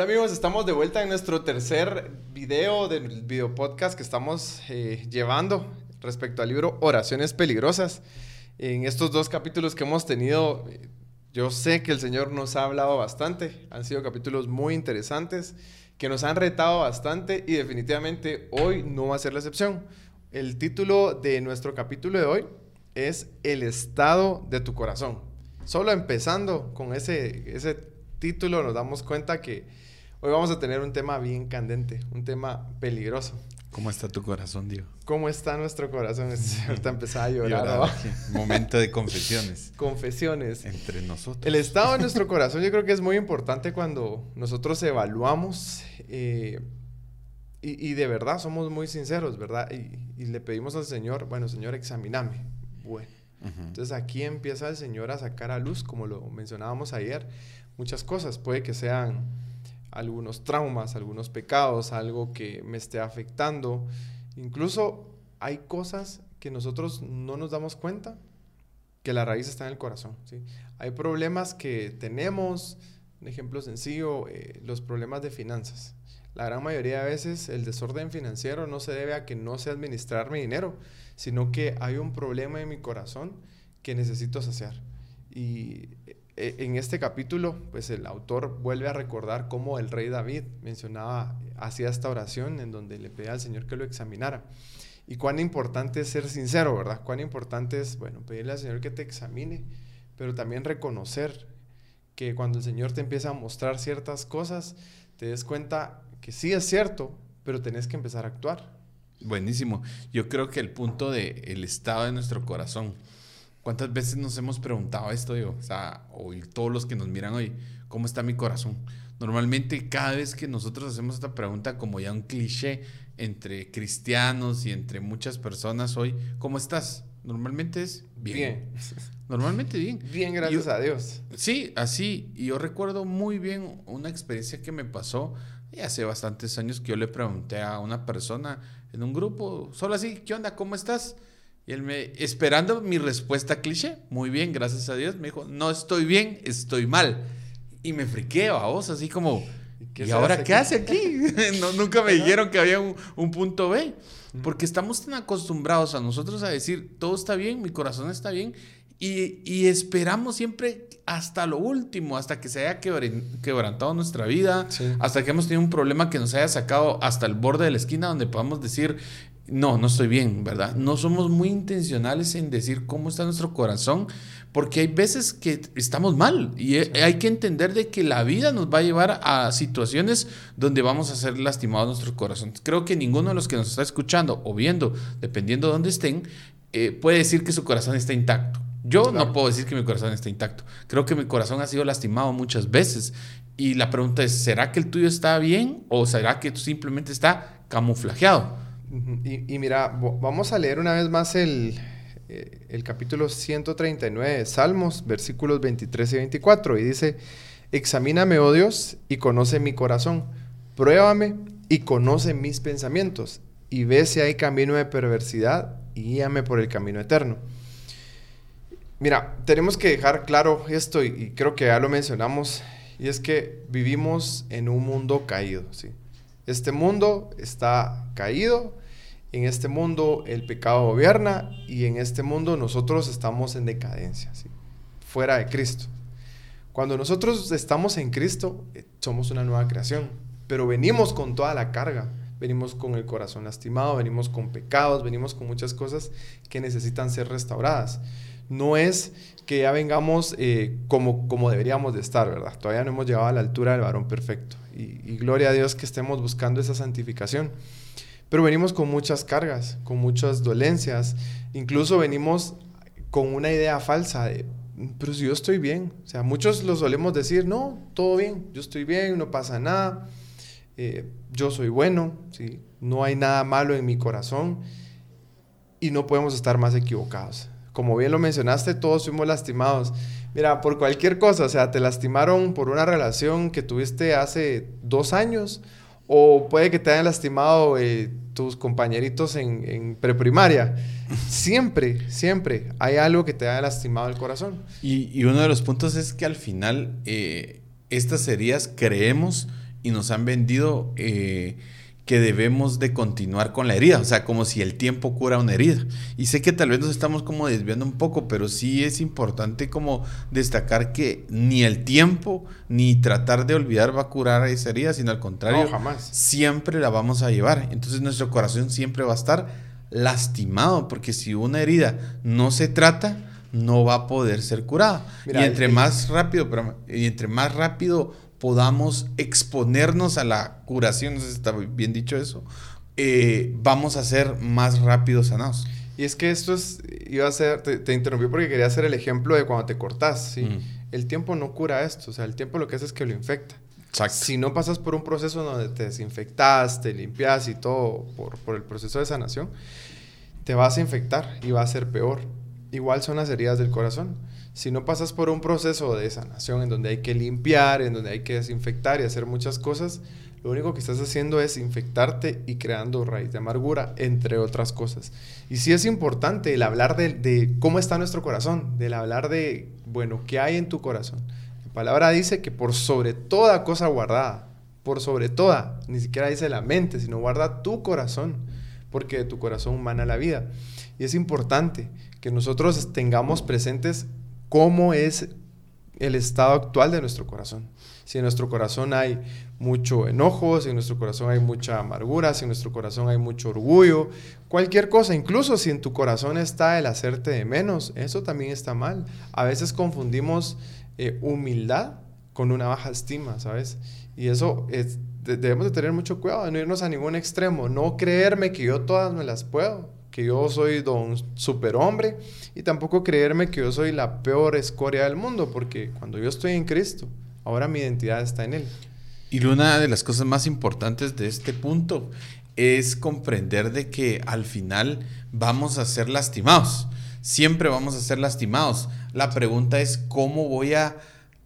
Hola amigos, estamos de vuelta en nuestro tercer video del video podcast que estamos eh, llevando respecto al libro Oraciones Peligrosas. En estos dos capítulos que hemos tenido, yo sé que el Señor nos ha hablado bastante, han sido capítulos muy interesantes, que nos han retado bastante y definitivamente hoy no va a ser la excepción. El título de nuestro capítulo de hoy es El estado de tu corazón. Solo empezando con ese, ese título nos damos cuenta que hoy vamos a tener un tema bien candente, un tema peligroso. ¿Cómo está tu corazón, Diego? ¿Cómo está nuestro corazón? Ahorita empezaba a llorar. Momento de confesiones. confesiones. Entre nosotros. El estado de nuestro corazón yo creo que es muy importante cuando nosotros evaluamos eh, y, de verdad somos muy sinceros, ¿verdad? Y, le pedimos al Señor, bueno, Señor, examiname. Bueno. Entonces aquí empieza el Señor a sacar a luz, como lo mencionábamos ayer, muchas cosas. Puede que sean algunos traumas, algunos pecados, algo que me esté afectando. Incluso hay cosas que nosotros no nos damos cuenta que la raíz está en el corazón. Hay problemas que tenemos, un ejemplo sencillo, eh, los problemas de finanzas. La gran mayoría de veces el desorden financiero no se debe a que no sé administrar mi dinero, sino que hay un problema en mi corazón que necesito saciar. Y en este capítulo, pues el autor vuelve a recordar cómo el rey David mencionaba, hacía esta oración en donde le pedía al Señor que lo examinara. Y cuán importante es ser sincero, ¿verdad? Cuán importante es, bueno, pedirle al Señor que te examine, pero también reconocer que cuando el Señor te empieza a mostrar ciertas cosas, te des cuenta que sí es cierto, pero tenés que empezar a actuar. Buenísimo. Yo creo que el punto de el estado de nuestro corazón ¿Cuántas veces nos hemos preguntado esto, digo? O sea, hoy todos los que nos miran hoy, ¿cómo está mi corazón? Normalmente cada vez que nosotros hacemos esta pregunta, como ya un cliché entre cristianos y entre muchas personas hoy, ¿cómo estás? Normalmente es bien. Normalmente bien. Bien, gracias a Dios. Sí, así. Y yo recuerdo muy bien una experiencia que me pasó hace bastantes años que yo le pregunté a una persona en un grupo, solo así, ¿qué onda? ¿Cómo estás? Y él me, esperando mi respuesta cliché, muy bien, gracias a Dios, me dijo, no estoy bien, estoy mal. Y me friqué a vos, así como, ¿y, ahora qué hace aquí? no, nunca me dijeron que había un, punto B. Porque estamos tan acostumbrados a nosotros a decir, todo está bien, mi corazón está bien, y, esperamos siempre hasta lo último, hasta que se haya quebrantado nuestra vida, hasta que hemos tenido un problema que nos haya sacado hasta el borde de la esquina donde podamos decir, no, no estoy bien, ¿verdad? No somos muy intencionales en decir cómo está nuestro corazón, porque hay veces que estamos mal y hay que entender de que la vida nos va a llevar a situaciones donde vamos a ser lastimados nuestro corazón. Creo que ninguno de los que nos está escuchando o viendo, dependiendo de dónde estén, eh, puede decir que su corazón está intacto. Yo no puedo decir que mi corazón está intacto. Creo que mi corazón ha sido lastimado muchas veces. Y la pregunta es, ¿será que el tuyo está bien o será que simplemente está camuflajeado? Y, mira, vamos a leer una vez más el, eh, el capítulo 139 de Salmos, versículos 23 y 24, y dice, examíname, oh Dios, y conoce mi corazón, pruébame y conoce mis pensamientos, y ve si hay camino de perversidad, y guíame por el camino eterno. Mira, tenemos que dejar claro esto, y, creo que ya lo mencionamos, y es que vivimos en un mundo caído, ¿sí? Este mundo está caído, en este mundo el pecado gobierna y en este mundo nosotros estamos en decadencia, fuera de Cristo. Cuando nosotros estamos en Cristo, eh, somos una nueva creación, pero venimos con toda la carga, venimos con el corazón lastimado, venimos con pecados, venimos con muchas cosas que necesitan ser restauradas. No es que ya vengamos eh, como, como deberíamos de estar, ¿verdad? Todavía no hemos llegado a la altura del varón perfecto. y gloria a Dios que estemos buscando esa santificación. Pero venimos con muchas cargas, con muchas dolencias. Incluso venimos con una idea falsa de, pero si yo estoy bien. O sea, muchos lo solemos decir, no, todo bien, yo estoy bien, no pasa nada, eh, yo soy bueno, ¿sí? no hay nada malo en mi corazón y no podemos estar más equivocados. Como bien lo mencionaste, todos fuimos lastimados. Mira, por cualquier cosa, o sea, te lastimaron por una relación que tuviste hace dos años o puede que te hayan lastimado eh, tus compañeritos en, preprimaria. Siempre, siempre hay algo que te haya lastimado el corazón. Y, uno de los puntos es que al final eh, estas heridas creemos y nos han vendido eh, que debemos de continuar con la herida, o sea, como si el tiempo cura una herida. Y sé que tal vez nos estamos como desviando un poco, pero sí es importante como destacar que ni el tiempo ni tratar de olvidar va a curar esa herida, sino al contrario, jamás. siempre la vamos a llevar. Entonces nuestro corazón siempre va a estar lastimado, porque si una herida no se trata, no va a poder ser curada. y entre más rápido, y entre más rápido podamos exponernos a la curación, no sé si está bien dicho eso, eh, vamos a ser más rápido sanados. Y es que esto es, iba a ser, te, interrumpí porque quería hacer el ejemplo de cuando te cortas, ¿sí? Mm. El tiempo no cura esto, o sea, el tiempo lo que hace es que lo infecta. Exacto. Si no pasas por un proceso donde te desinfectas, te limpias y todo por, por el proceso de sanación, te vas a infectar y va a ser peor. Igual son las heridas del corazón si no pasas por un proceso de sanación en donde hay que limpiar, en donde hay que desinfectar y hacer muchas cosas, lo único que estás haciendo es infectarte y creando raíz de amargura, entre otras cosas. Y sí es importante el hablar de, cómo está nuestro corazón, del hablar de, bueno, ¿qué hay en tu corazón? La palabra dice que por sobre toda cosa guardada, por sobre toda, ni siquiera dice la mente, sino guarda tu corazón, porque de tu corazón mana la vida. Y es importante que nosotros tengamos presentes cómo es el estado actual de nuestro corazón. Si en nuestro corazón hay mucho enojo, si en nuestro corazón hay mucha amargura, si en nuestro corazón hay mucho orgullo, cualquier cosa, incluso si en tu corazón está el hacerte de menos, eso también está mal. A veces confundimos eh, humildad con una baja estima, ¿sabes? Y eso debemos de tener mucho cuidado, de no irnos a ningún extremo, no creerme que yo todas me las puedo que yo soy don superhombre y tampoco creerme que yo soy la peor escoria del mundo, porque cuando yo estoy en Cristo, ahora mi identidad está en Él. Y una de las cosas más importantes de este punto es comprender de que al final vamos a ser lastimados. Siempre vamos a ser lastimados. La pregunta es cómo voy a,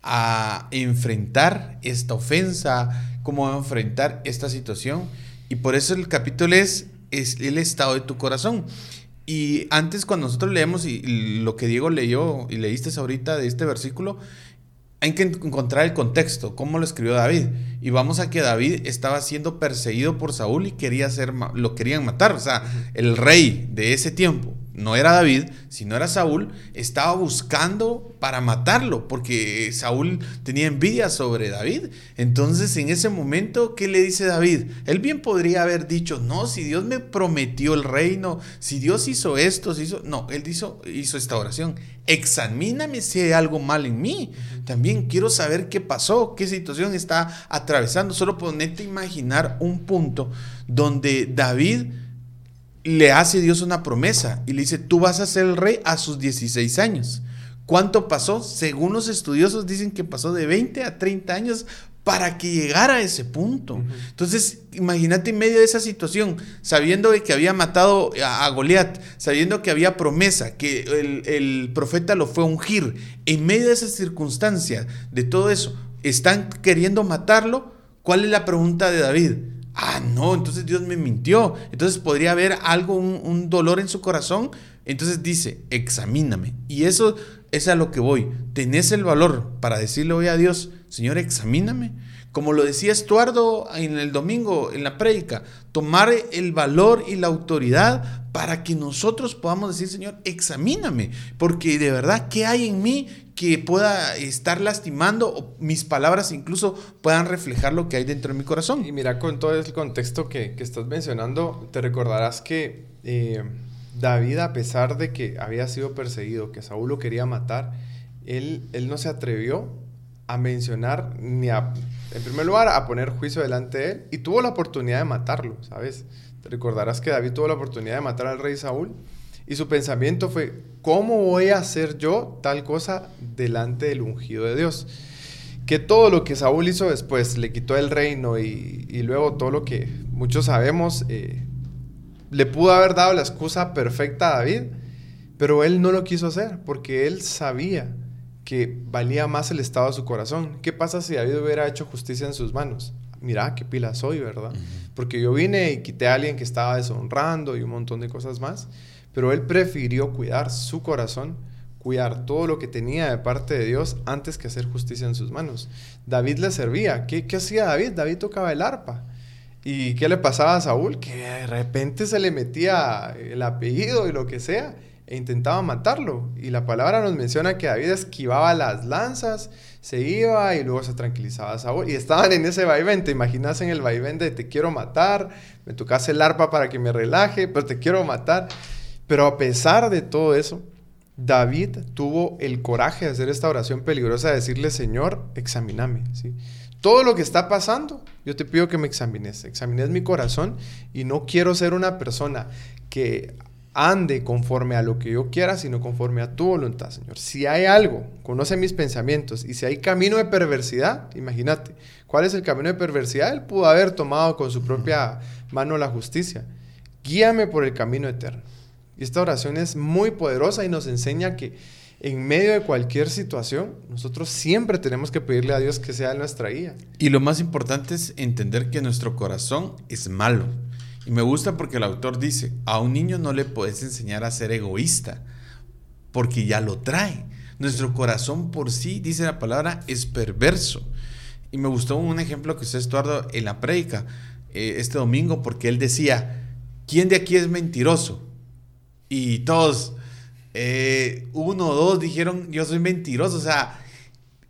a enfrentar esta ofensa, cómo voy a enfrentar esta situación. Y por eso el capítulo es es el estado de tu corazón. Y antes cuando nosotros leemos y, lo que Diego leyó y leíste ahorita de este versículo, hay que encontrar el contexto, cómo lo escribió David. Y vamos a que David estaba siendo perseguido por Saúl y quería ser, lo querían matar. O sea, el rey de ese tiempo no era David, sino era Saúl, estaba buscando para matarlo, porque Saúl tenía envidia sobre David. Entonces, en ese momento, ¿qué le dice David? Él bien podría haber dicho, no, si Dios me prometió el reino, si Dios hizo esto, si hizo... No, él hizo, hizo esta oración. Examíname si hay algo mal en mí. También quiero saber qué pasó, qué situación está atravesando. Solo ponete a imaginar un punto donde David le hace Dios una promesa y le dice, tú vas a ser el rey a sus 16 años. ¿Cuánto pasó? Según los estudiosos dicen que pasó de 20 a 30 años para que llegara a ese punto. Entonces, imagínate en medio de esa situación, sabiendo que había matado a, Goliat, sabiendo que había promesa, que el, el, profeta lo fue a ungir, en medio de esas circunstancias, de todo eso, están queriendo matarlo. ¿Cuál es la pregunta de David? Ah, no, entonces Dios me mintió. Entonces podría haber algo, un, dolor en su corazón. Entonces dice, examíname. Y eso es a lo que voy. Tenés el valor para decirle hoy a Dios, Señor, examíname. Como lo decía Estuardo en el domingo en la prédica, tomar el valor y la autoridad para que nosotros podamos decir, Señor, examíname, porque de verdad, ¿qué hay en mí que pueda estar lastimando o mis palabras incluso puedan reflejar lo que hay dentro de mi corazón? Y mira, con todo el contexto que, estás mencionando, te recordarás que eh, David, a pesar de que había sido perseguido, que Saúl lo quería matar, él, él no se atrevió a mencionar ni a, en primer lugar, a poner juicio delante de él y tuvo la oportunidad de matarlo, ¿sabes? Te recordarás que David tuvo la oportunidad de matar al rey Saúl y su pensamiento fue, ¿cómo voy a hacer yo tal cosa delante del ungido de Dios? Que todo lo que Saúl hizo después, le quitó el reino y, luego todo lo que muchos sabemos, eh, le pudo haber dado la excusa perfecta a David, pero él no lo quiso hacer porque él sabía que valía más el estado de su corazón. ¿Qué pasa si David hubiera hecho justicia en sus manos? Mira, qué pila soy, ¿verdad? Porque yo vine y quité a alguien que estaba deshonrando y un montón de cosas más, pero él prefirió cuidar su corazón, cuidar todo lo que tenía de parte de Dios antes que hacer justicia en sus manos. David le servía. ¿Qué, qué hacía David? David tocaba el arpa. ¿Y qué le pasaba a Saúl? Que de repente se le metía el apellido y lo que sea e intentaba matarlo. Y la palabra nos menciona que David esquivaba las lanzas, se iba y luego se tranquilizaba a Saúl. Y estaban en ese vaivén, te imaginas en el vaivén de te quiero matar, me tocas el arpa para que me relaje, pero te quiero matar. Pero a pesar de todo eso, David tuvo el coraje de hacer esta oración peligrosa, de decirle, Señor, examíname. ¿sí? todo lo que está pasando, yo te pido que me examines, examines mi corazón y no quiero ser una persona que ande conforme a lo que yo quiera, sino conforme a tu voluntad, Señor. Si hay algo, conoce mis pensamientos, y si hay camino de perversidad, imagínate, ¿cuál es el camino de perversidad? Él pudo haber tomado con su propia mano la justicia. Guíame por el camino eterno. Y esta oración es muy poderosa y nos enseña que en medio de cualquier situación, nosotros siempre tenemos que pedirle a Dios que sea nuestra guía. Y lo más importante es entender que nuestro corazón es malo. Y me gusta porque el autor dice, a un niño no le puedes enseñar a ser egoísta, porque ya lo trae. Nuestro corazón por sí, dice la palabra, es perverso. Y me gustó un ejemplo que usted, Estuardo, en la prédica eh, este domingo, porque él decía, ¿quién de aquí es mentiroso? Y todos, eh, uno o dos dijeron, yo soy mentiroso, o sea,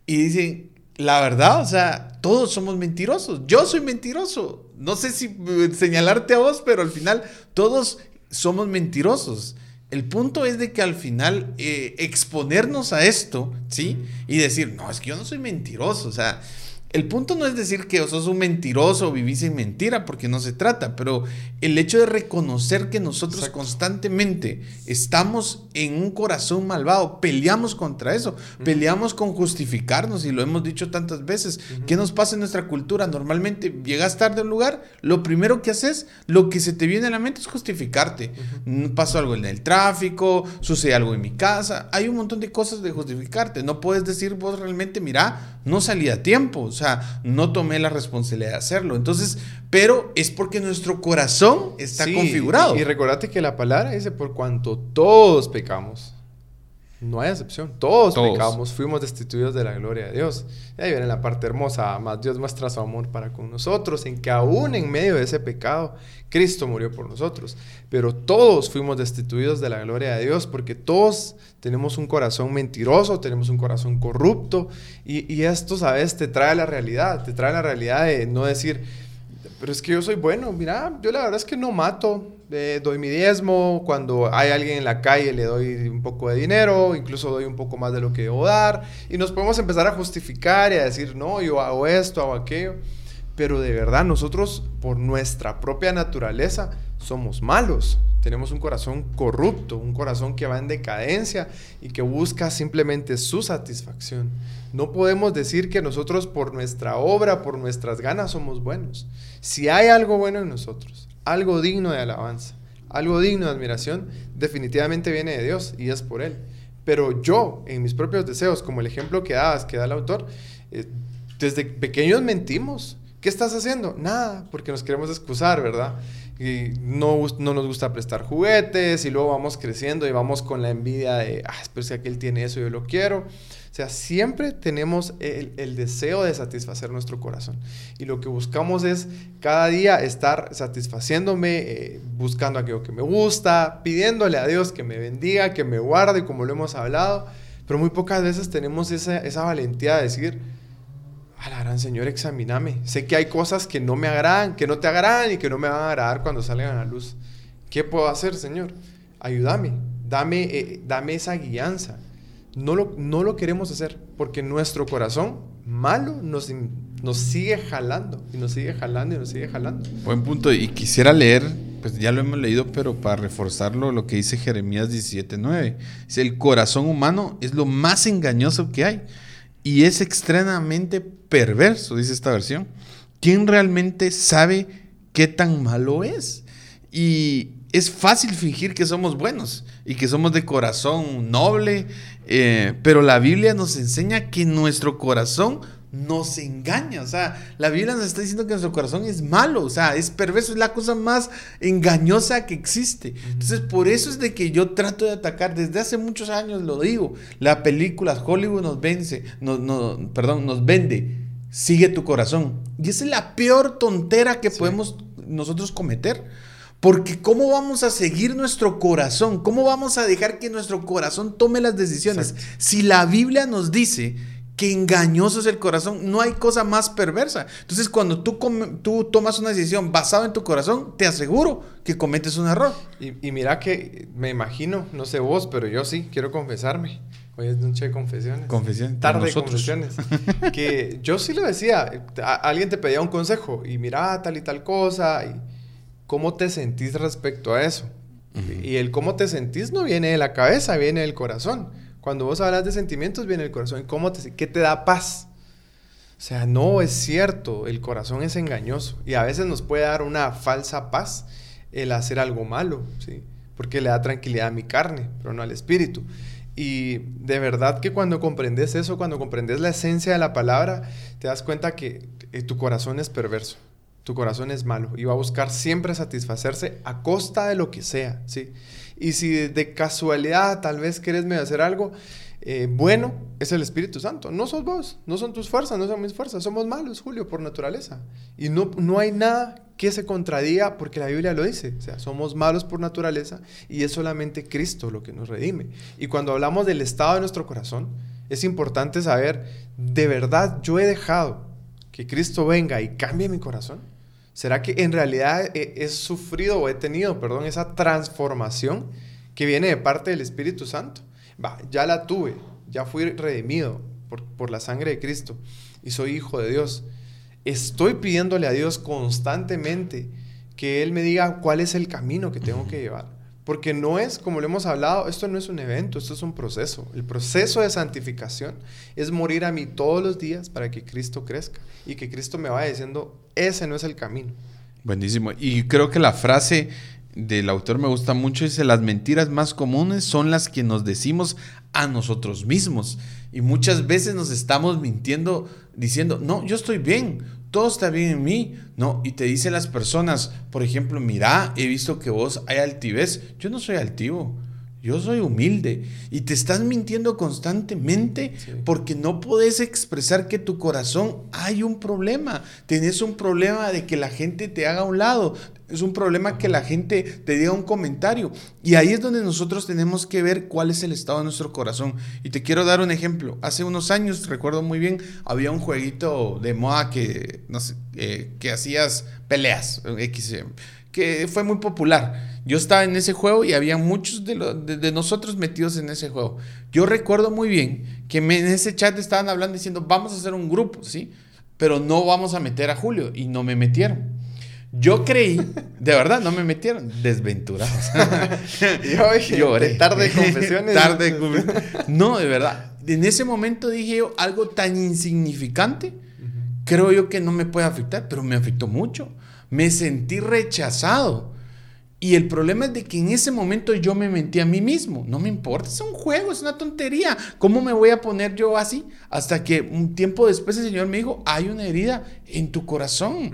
y dicen, la verdad, o sea, todos somos mentirosos, yo soy mentiroso, no sé si eh, señalarte a vos, pero al final todos somos mentirosos. El punto es de que al final eh, exponernos a esto, ¿sí? Y decir, no, es que yo no soy mentiroso, o sea, el punto no es decir que sos un mentiroso o vivís en mentira, porque no se trata, pero el hecho de reconocer que nosotros constantemente estamos en un corazón malvado, peleamos contra eso, peleamos con justificarnos, y lo hemos dicho tantas veces. ¿Qué nos pasa en nuestra cultura? Normalmente llegas tarde a un lugar, lo primero que haces, lo que se te viene a la mente es justificarte. Mm, pasó algo en el tráfico, sucede algo en mi casa, hay un montón de cosas de justificarte. No puedes decir vos realmente, mira, no salí a tiempo. O sea, no tomé la responsabilidad de hacerlo. Entonces, pero es porque nuestro corazón está configurado. Y, y recordate que la palabra dice, por cuanto todos pecamos, no hay excepción. Todos, pecamos, fuimos destituidos de la gloria de Dios. Y ahí viene la parte hermosa, más Dios muestra su amor para con nosotros, en que aún en medio de ese pecado, Cristo murió por nosotros. Pero todos fuimos destituidos de la gloria de Dios porque todos tenemos un corazón mentiroso, tenemos un corazón corrupto y, y esto, ¿sabes? Te trae la realidad, te trae la realidad de no decir, pero es que yo soy bueno, mira, yo la verdad es que no mato, doy mi diezmo, cuando hay alguien en la calle le doy un poco de dinero, incluso doy un poco más de lo que debo dar, y nos podemos empezar a justificar y a decir, no, yo hago esto, hago aquello, pero de verdad nosotros por nuestra propia naturaleza somos malos, tenemos un corazón corrupto, un corazón que va en decadencia y que busca simplemente su satisfacción. No podemos decir que nosotros por nuestra obra, por nuestras ganas somos buenos. Si hay algo bueno en nosotros, algo digno de alabanza, algo digno de admiración, definitivamente viene de Dios y es por Él. Pero yo, en mis propios deseos, como el ejemplo que das, que da el autor, eh, desde pequeños mentimos. ¿Qué estás haciendo? Nada, porque nos queremos excusar, ¿verdad? Y no, no nos gusta prestar juguetes y luego vamos creciendo y vamos con la envidia de, ah, pero si aquel tiene eso, yo lo quiero. O sea, siempre tenemos el, deseo de satisfacer nuestro corazón. Y lo que buscamos es cada día estar satisfaciéndome, eh, buscando aquello que me gusta, pidiéndole a Dios que me bendiga, que me guarde, como lo hemos hablado. Pero muy pocas veces tenemos esa, esa valentía de decir, la gran Señor, examíname. Sé que hay cosas que no me agradan, que no te agradan y que no me van a agradar cuando salgan a la luz. ¿Qué puedo hacer, Señor? Ayúdame, dame, eh, dame esa guianza. No lo, no lo queremos hacer porque nuestro corazón malo nos, nos sigue jalando y nos sigue jalando y nos sigue jalando. Buen punto. Y quisiera leer, pues ya lo hemos leído, pero para reforzarlo, lo que dice Jeremías 17:9. Dice: El corazón humano es lo más engañoso que hay y es extremadamente perverso, dice esta versión. ¿Quién realmente sabe qué tan malo es? Y es fácil fingir que somos buenos y que somos de corazón noble, eh, pero la Biblia nos enseña que nuestro corazón nos engaña. O sea, la Biblia nos está diciendo que nuestro corazón es malo, o sea, es perverso, es la cosa más engañosa que existe. Entonces, por eso es de que yo trato de atacar, desde hace muchos años lo digo, la película Hollywood nos vence, no, perdón, nos vende, sigue tu corazón. Y esa es la peor tontera que podemos nosotros cometer. Porque ¿cómo vamos a seguir nuestro corazón? ¿Cómo vamos a dejar que nuestro corazón tome las decisiones? Si la Biblia nos dice que engañoso es el corazón, no hay cosa más perversa. Entonces, cuando tú, tú tomas una decisión basada en tu corazón, te aseguro que cometes un error. Y, mira que me imagino, no sé vos, pero yo sí, quiero confesarme. Hoy es noche de confesiones. Confesiones. Tarde de confesiones. que yo sí lo decía, alguien te pedía un consejo y mira tal y tal cosa y cómo te sentís respecto a eso. Y el cómo te sentís no viene de la cabeza, viene del corazón. Cuando vos hablas de sentimientos, viene el corazón. ¿Cómo te, ¿Qué te da paz? O sea, no es cierto, el corazón es engañoso y a veces nos puede dar una falsa paz el hacer algo malo, ¿sí? Porque le da tranquilidad a mi carne, pero no al espíritu. Y de verdad que cuando comprendes eso, cuando comprendes la esencia de la palabra, te das cuenta que eh, tu corazón es perverso tu corazón es malo y va a buscar siempre satisfacerse a costa de lo que sea, ¿sí? Y si de casualidad tal vez quieres medio hacer algo, eh, bueno, es el Espíritu Santo. No sos vos, no son tus fuerzas, no son mis fuerzas. Somos malos, Julio, por naturaleza. Y no, no hay nada que se contradiga porque la Biblia lo dice. O sea, somos malos por naturaleza y es solamente Cristo lo que nos redime. Y cuando hablamos del estado de nuestro corazón, es importante saber, ¿de verdad yo he dejado que Cristo venga y cambie mi corazón? ¿Será que en realidad he, sufrido o he tenido, perdón, esa transformación que viene de parte del Espíritu Santo? Va, ya la tuve, ya fui redimido por, por la sangre de Cristo y soy hijo de Dios. Estoy pidiéndole a Dios constantemente que Él me diga cuál es el camino que tengo que llevar. Porque no es, como lo hemos hablado, esto no es un evento, esto es un proceso. El proceso de santificación es morir a mí todos los días para que Cristo crezca y que Cristo me vaya diciendo, ese no es el camino. Buenísimo. Y creo que la frase del autor me gusta mucho, dice, las mentiras más comunes son las que nos decimos a nosotros mismos. Y muchas veces nos estamos mintiendo diciendo, no, yo estoy bien, todo está bien en mí, ¿no? Y te dicen las personas, por ejemplo, mira, he visto que vos hay altivez, yo no soy altivo. Yo soy humilde y te estás mintiendo constantemente porque no puedes expresar que tu corazón hay un problema. Tienes un problema de que la gente te haga a un lado. Es un problema que la gente te diga un comentario. Y ahí es donde nosotros tenemos que ver cuál es el estado de nuestro corazón. Y te quiero dar un ejemplo. Hace unos años, recuerdo muy bien, había un jueguito de moda que, eh, que hacías peleas, que fue muy popular. Yo estaba en ese juego y había muchos de, nosotros metidos en ese juego. Yo recuerdo muy bien que en ese chat estaban hablando diciendo, vamos a hacer un grupo, ¿sí? Pero no vamos a meter a Julio y no me metieron. Yo creí, de verdad, no me metieron. Desventurados. yo lloré. Tarde confesiones. Tarde No, de verdad. En ese momento dije yo, algo tan insignificante, creo yo que no me puede afectar, pero me afectó mucho me sentí rechazado. Y el problema es de que en ese momento yo me mentí a mí mismo. No me importa, es un juego, es una tontería. ¿Cómo me voy a poner yo así? Hasta que un tiempo después el Señor me dijo, hay una herida en tu corazón.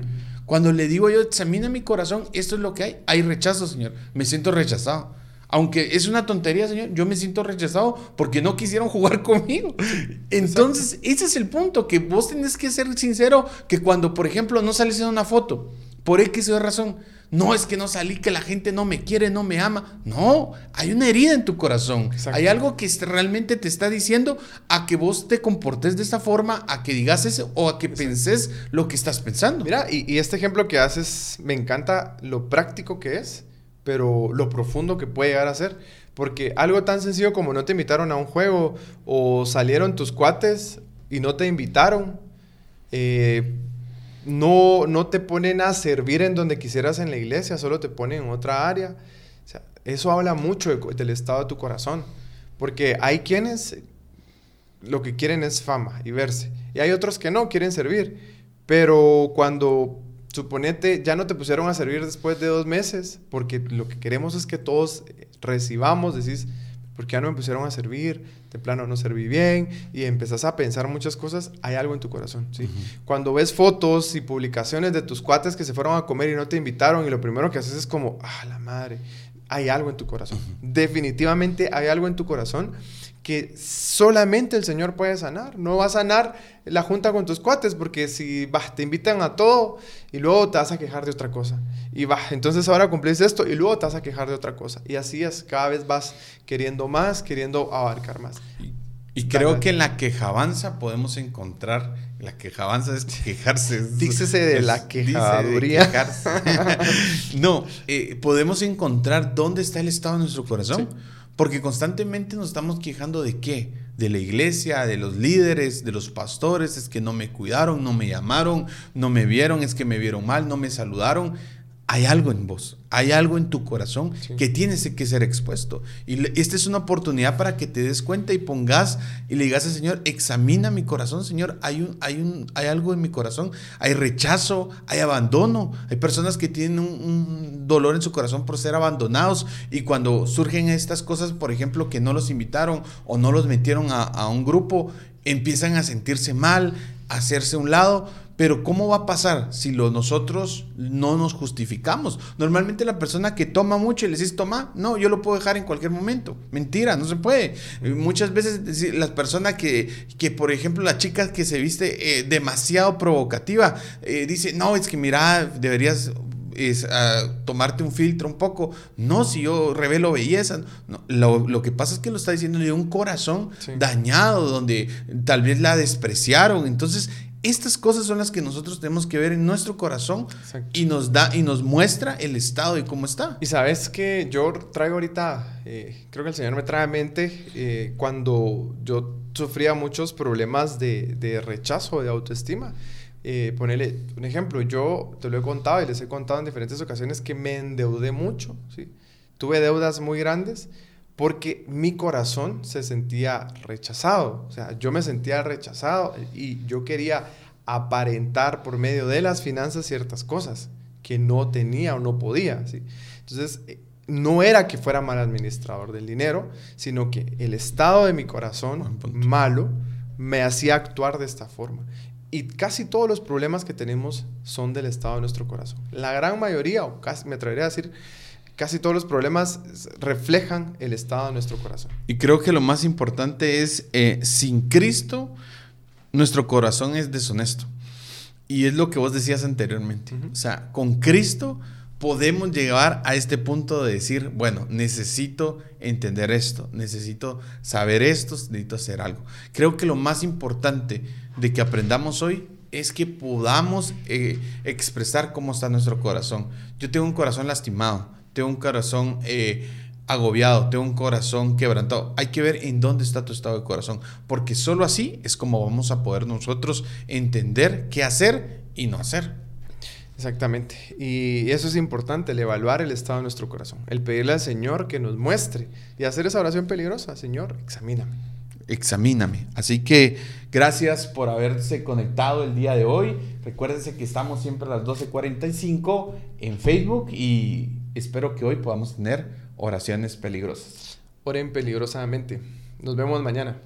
Cuando le digo yo, examina mi corazón, esto es lo que hay. Hay rechazo, Señor. Me siento rechazado. Aunque es una tontería, Señor, yo me siento rechazado porque no quisieron jugar conmigo. Entonces, ese es el punto, que vos tenés que ser sincero, que cuando, por ejemplo, no sales en una foto, por X o razón. No es que no salí, que la gente no me quiere, no me ama. No, hay una herida en tu corazón. Hay algo que realmente te está diciendo a que vos te comportes de esta forma, a que digas eso o a que penses lo que estás pensando. Mira, y, este ejemplo que haces, me encanta lo práctico que es, pero lo profundo que puede llegar a ser. Porque algo tan sencillo como no te invitaron a un juego o salieron tus cuates y no te invitaron. Eh, no, no te ponen a servir en donde quisieras en la iglesia, solo te ponen en otra área. eso habla mucho del estado de tu corazón. Porque hay quienes lo que quieren es fama y verse. Y hay otros que no quieren servir. Pero cuando, suponete, ya no te pusieron a servir después de dos meses, porque lo que queremos es que todos recibamos, decís, porque ya no me pusieron a servir, de plano no serví bien, y empezás a pensar muchas cosas, hay algo en tu corazón, ¿sí? Cuando ves fotos y publicaciones de tus cuates que se fueron a comer y no te invitaron, y lo primero que haces es como, ah, la madre, hay algo en tu corazón. Definitivamente hay algo en tu corazón que solamente el Señor puede sanar. No va a sanar la junta con tus cuates, porque si vas, te invitan a todo y luego te vas a quejar de otra cosa. Y va, entonces ahora cumplís esto y luego te vas a quejar de otra cosa. Y así es, cada vez vas queriendo más, queriendo abarcar más. Y, creo que en la quejabanza podemos encontrar, la quejabanza es quejarse. Dícese de la quejaduría. no, eh, podemos encontrar dónde está el estado de nuestro corazón. Porque constantemente nos estamos quejando de qué? De la iglesia, de los líderes, de los pastores, es que no me cuidaron, no me llamaron, no me vieron, es que me vieron mal, no me saludaron hay algo en vos, hay algo en tu corazón que tienes que ser expuesto. Y esta es una oportunidad para que te des cuenta y pongas y le digas al Señor, examina mi corazón, Señor, hay, un, hay, un, hay algo en mi corazón, hay rechazo, hay abandono, hay personas que tienen un, dolor en su corazón por ser abandonados y cuando surgen estas cosas, por ejemplo, que no los invitaron o no los metieron a, a un grupo, empiezan a sentirse mal, a hacerse a un lado pero ¿cómo va a pasar si lo nosotros no nos justificamos? Normalmente la persona que toma mucho y le dices, toma, no, yo lo puedo dejar en cualquier momento. Mentira, no se puede. Muchas veces las personas que, que, por ejemplo, la chica que se viste eh, demasiado provocativa, eh, dice, no, es que mira, deberías es, ah, tomarte un filtro un poco. No, si yo revelo belleza. lo, que pasa es que lo está diciendo de un corazón dañado, donde tal vez la despreciaron. Entonces, estas cosas son las que nosotros tenemos que ver en nuestro corazón y nos da y nos muestra el estado y cómo está. Y sabes que yo traigo ahorita, eh, creo que el Señor me trae a mente eh, cuando yo sufría muchos problemas de, de rechazo, de autoestima. Eh, ponele un ejemplo, yo te lo he contado y les he contado en diferentes ocasiones que me endeudé mucho, ¿sí? tuve deudas muy grandes porque mi corazón se sentía rechazado, o sea, yo me sentía rechazado y yo quería aparentar por medio de las finanzas ciertas cosas que no tenía o no podía, ¿sí? Entonces, eh, no era que fuera mal administrador del dinero, sino que el estado de mi corazón malo me hacía actuar de esta forma. Y casi todos los problemas que tenemos son del estado de nuestro corazón. La gran mayoría, o casi me atrevería a decir, casi todos los problemas reflejan el estado de nuestro corazón. Y creo que lo más importante es, eh, sin Cristo, nuestro corazón es deshonesto. Y es lo que vos decías anteriormente. O sea, con Cristo podemos llegar a este punto de decir, bueno, necesito entender esto, necesito saber esto, necesito hacer algo. Creo que lo más importante de que aprendamos hoy es que podamos eh, expresar cómo está nuestro corazón. Yo tengo un corazón lastimado tengo un corazón eh, agobiado, tengo un corazón quebrantado. Hay que ver en dónde está tu estado de corazón, porque solo así es como vamos a poder nosotros entender qué hacer y no hacer. Exactamente. Y eso es importante, el evaluar el estado de nuestro corazón, el pedirle al Señor que nos muestre y hacer esa oración peligrosa. Señor, examíname. Examíname. Así que gracias por haberse conectado el día de hoy. Recuérdense que estamos siempre a las 12.45 en Facebook y Espero que hoy podamos tener oraciones peligrosas. Oren peligrosamente. Nos vemos mañana.